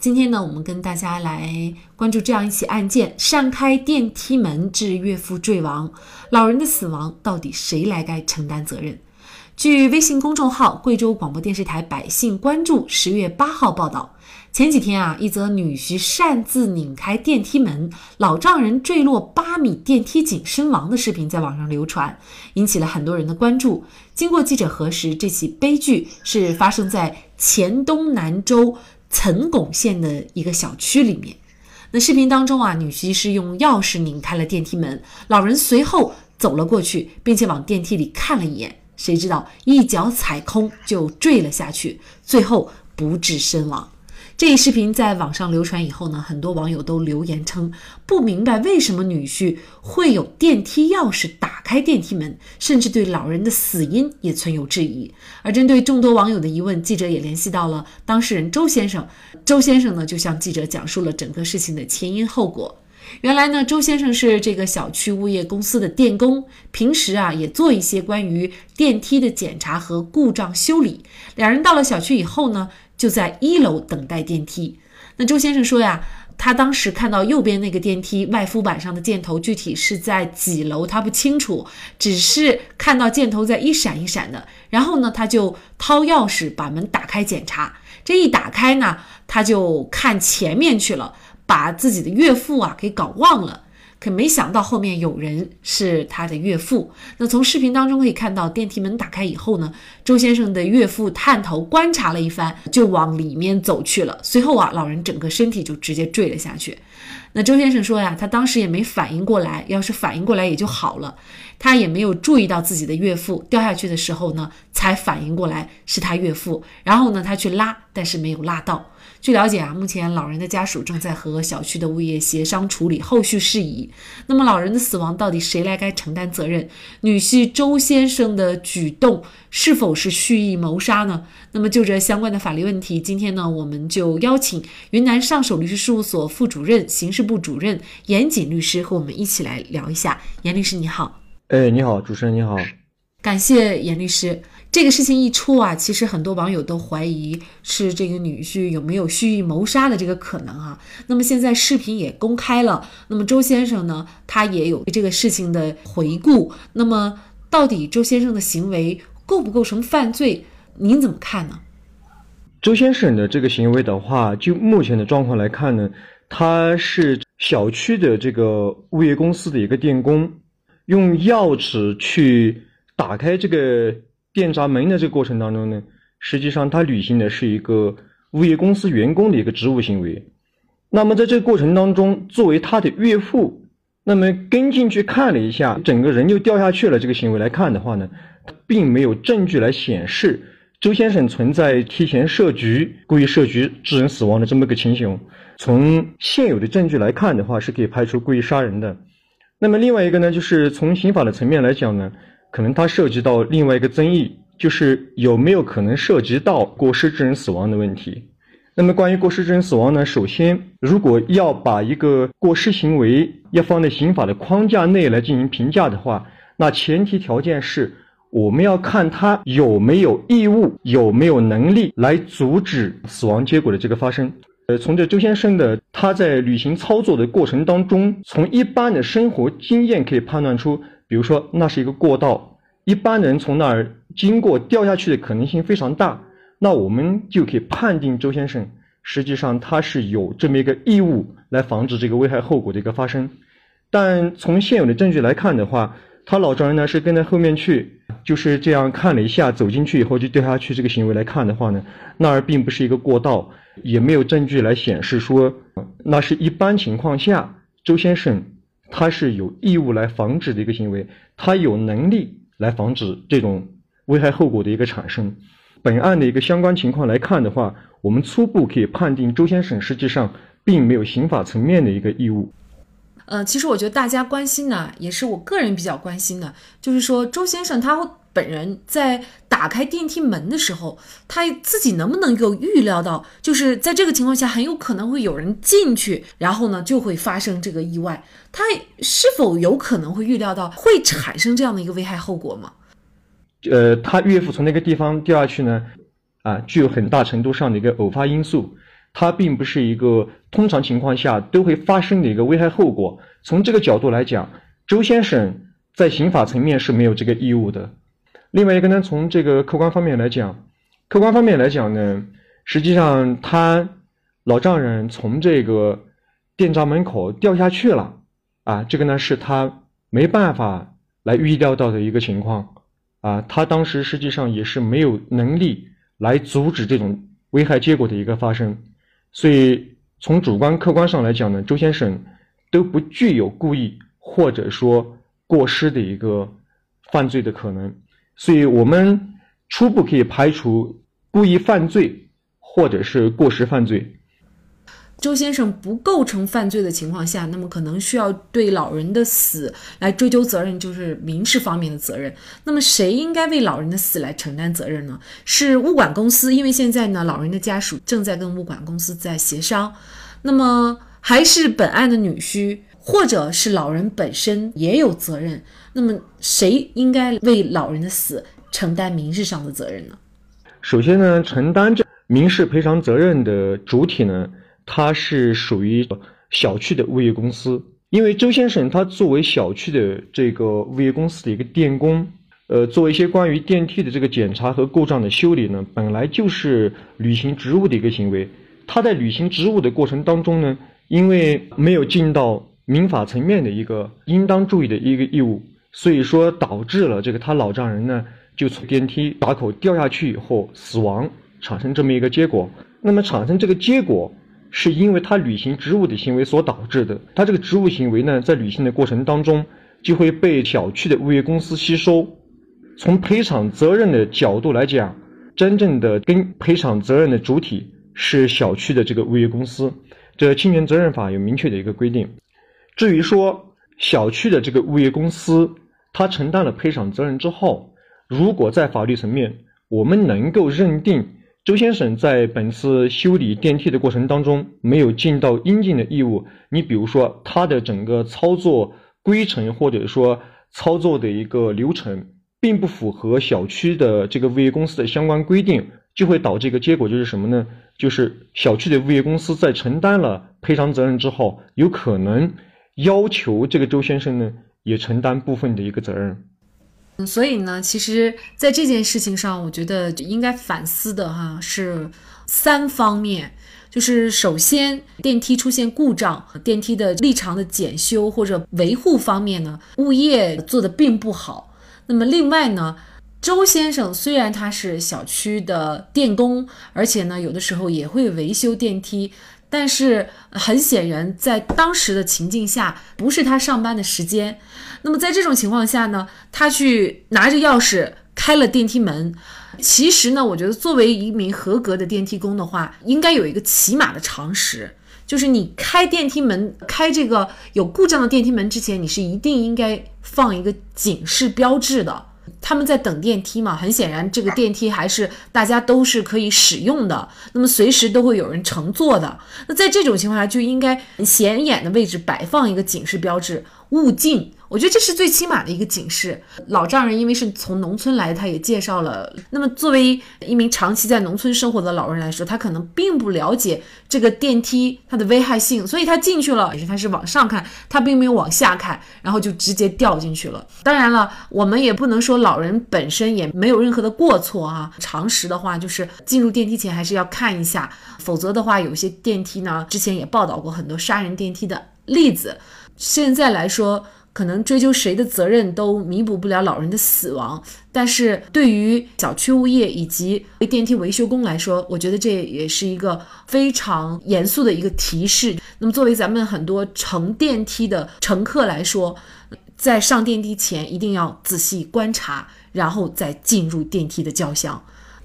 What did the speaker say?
今天呢，我们跟大家来关注这样一起案件：擅开电梯门致岳父坠亡，老人的死亡到底谁来该承担责任？据微信公众号贵州广播电视台百姓关注十月八号报道，前几天啊，一则女婿擅自拧开电梯门，老丈人坠落八米电梯井身亡的视频在网上流传，引起了很多人的关注。经过记者核实，这起悲剧是发生在黔东南州。岑巩县的一个小区里面，那视频当中啊，女婿是用钥匙拧开了电梯门，老人随后走了过去，并且往电梯里看了一眼，谁知道一脚踩空就坠了下去，最后不治身亡。这一视频在网上流传以后呢，很多网友都留言称不明白为什么女婿会有电梯钥匙打开电梯门，甚至对老人的死因也存有质疑。而针对众多网友的疑问，记者也联系到了当事人周先生。周先生呢，就向记者讲述了整个事情的前因后果。原来呢，周先生是这个小区物业公司的电工，平时啊也做一些关于电梯的检查和故障修理。两人到了小区以后呢。就在一楼等待电梯。那周先生说呀，他当时看到右边那个电梯外敷板上的箭头具体是在几楼，他不清楚，只是看到箭头在一闪一闪的。然后呢，他就掏钥匙把门打开检查。这一打开呢，他就看前面去了，把自己的岳父啊给搞忘了。可没想到后面有人是他的岳父。那从视频当中可以看到，电梯门打开以后呢，周先生的岳父探头观察了一番，就往里面走去了。随后啊，老人整个身体就直接坠了下去。那周先生说呀，他当时也没反应过来，要是反应过来也就好了。他也没有注意到自己的岳父掉下去的时候呢，才反应过来是他岳父。然后呢，他去拉，但是没有拉到。据了解啊，目前老人的家属正在和小区的物业协商处理后续事宜。那么老人的死亡到底谁来该承担责任？女婿周先生的举动是否是蓄意谋杀呢？那么就这相关的法律问题，今天呢，我们就邀请云南上首律师事务所副主任、刑事部主任严谨律师和我们一起来聊一下。严律师你好。哎，你好，主持人你好。感谢严律师。这个事情一出啊，其实很多网友都怀疑是这个女婿有没有蓄意谋杀的这个可能啊。那么现在视频也公开了，那么周先生呢，他也有这个事情的回顾。那么到底周先生的行为构不构成犯罪？您怎么看呢？周先生的这个行为的话，就目前的状况来看呢，他是小区的这个物业公司的一个电工，用钥匙去打开这个。电闸门的这个过程当中呢，实际上他履行的是一个物业公司员工的一个职务行为。那么在这个过程当中，作为他的岳父，那么跟进去看了一下，整个人就掉下去了。这个行为来看的话呢，并没有证据来显示周先生存在提前设局、故意设局致人死亡的这么一个情形。从现有的证据来看的话，是可以排除故意杀人的。那么另外一个呢，就是从刑法的层面来讲呢。可能它涉及到另外一个争议，就是有没有可能涉及到过失致人死亡的问题。那么关于过失致人死亡呢？首先，如果要把一个过失行为要放在刑法的框架内来进行评价的话，那前提条件是我们要看他有没有义务、有没有能力来阻止死亡结果的这个发生。呃，从这周先生的他在履行操作的过程当中，从一般的生活经验可以判断出。比如说，那是一个过道，一般人从那儿经过掉下去的可能性非常大，那我们就可以判定周先生实际上他是有这么一个义务来防止这个危害后果的一个发生。但从现有的证据来看的话，他老丈人呢是跟在后面去，就是这样看了一下，走进去以后就掉下去，这个行为来看的话呢，那儿并不是一个过道，也没有证据来显示说那是一般情况下周先生。他是有义务来防止的一个行为，他有能力来防止这种危害后果的一个产生。本案的一个相关情况来看的话，我们初步可以判定周先生实际上并没有刑法层面的一个义务。呃，其实我觉得大家关心呢，也是我个人比较关心的，就是说周先生他会本人在打开电梯门的时候，他自己能不能够预料到，就是在这个情况下很有可能会有人进去，然后呢就会发生这个意外。他是否有可能会预料到会产生这样的一个危害后果吗？呃，他岳父从那个地方掉下去呢，啊，具有很大程度上的一个偶发因素。它并不是一个通常情况下都会发生的一个危害后果。从这个角度来讲，周先生在刑法层面是没有这个义务的。另外一个呢，从这个客观方面来讲，客观方面来讲呢，实际上他老丈人从这个电闸门口掉下去了，啊，这个呢是他没办法来预料到的一个情况，啊，他当时实际上也是没有能力来阻止这种危害结果的一个发生。所以，从主观客观上来讲呢，周先生都不具有故意或者说过失的一个犯罪的可能，所以我们初步可以排除故意犯罪或者是过失犯罪。周先生不构成犯罪的情况下，那么可能需要对老人的死来追究责任，就是民事方面的责任。那么谁应该为老人的死来承担责任呢？是物管公司，因为现在呢，老人的家属正在跟物管公司在协商。那么还是本案的女婿，或者是老人本身也有责任。那么谁应该为老人的死承担民事上的责任呢？首先呢，承担这民事赔偿责任的主体呢？它是属于小区的物业公司，因为周先生他作为小区的这个物业公司的一个电工，呃，做一些关于电梯的这个检查和故障的修理呢，本来就是履行职务的一个行为。他在履行职务的过程当中呢，因为没有尽到民法层面的一个应当注意的一个义务，所以说导致了这个他老丈人呢就从电梯闸口掉下去以后死亡，产生这么一个结果。那么产生这个结果。是因为他履行职务的行为所导致的。他这个职务行为呢，在履行的过程当中，就会被小区的物业公司吸收。从赔偿责任的角度来讲，真正的跟赔偿责任的主体是小区的这个物业公司。这侵权责任法有明确的一个规定。至于说小区的这个物业公司，他承担了赔偿责任之后，如果在法律层面我们能够认定。周先生在本次修理电梯的过程当中没有尽到应尽的义务。你比如说，他的整个操作规程或者说操作的一个流程，并不符合小区的这个物业公司的相关规定，就会导致一个结果就是什么呢？就是小区的物业公司在承担了赔偿责任之后，有可能要求这个周先生呢也承担部分的一个责任。嗯所以呢，其实，在这件事情上，我觉得应该反思的哈是三方面，就是首先，电梯出现故障，电梯的立场的检修或者维护方面呢，物业做的并不好。那么另外呢，周先生虽然他是小区的电工，而且呢，有的时候也会维修电梯。但是很显然，在当时的情境下，不是他上班的时间。那么在这种情况下呢，他去拿着钥匙开了电梯门。其实呢，我觉得作为一名合格的电梯工的话，应该有一个起码的常识，就是你开电梯门、开这个有故障的电梯门之前，你是一定应该放一个警示标志的。他们在等电梯嘛，很显然这个电梯还是大家都是可以使用的，那么随时都会有人乘坐的。那在这种情况下，就应该显眼的位置摆放一个警示标志，勿进。我觉得这是最起码的一个警示。老丈人因为是从农村来，他也介绍了。那么作为一名长期在农村生活的老人来说，他可能并不了解这个电梯它的危害性，所以他进去了，也是他是往上看，他并没有往下看，然后就直接掉进去了。当然了，我们也不能说老人本身也没有任何的过错啊。常识的话，就是进入电梯前还是要看一下，否则的话，有些电梯呢，之前也报道过很多杀人电梯的例子。现在来说。可能追究谁的责任都弥补不了老人的死亡，但是对于小区物业以及电梯维修工来说，我觉得这也是一个非常严肃的一个提示。那么，作为咱们很多乘电梯的乘客来说，在上电梯前一定要仔细观察，然后再进入电梯的轿厢。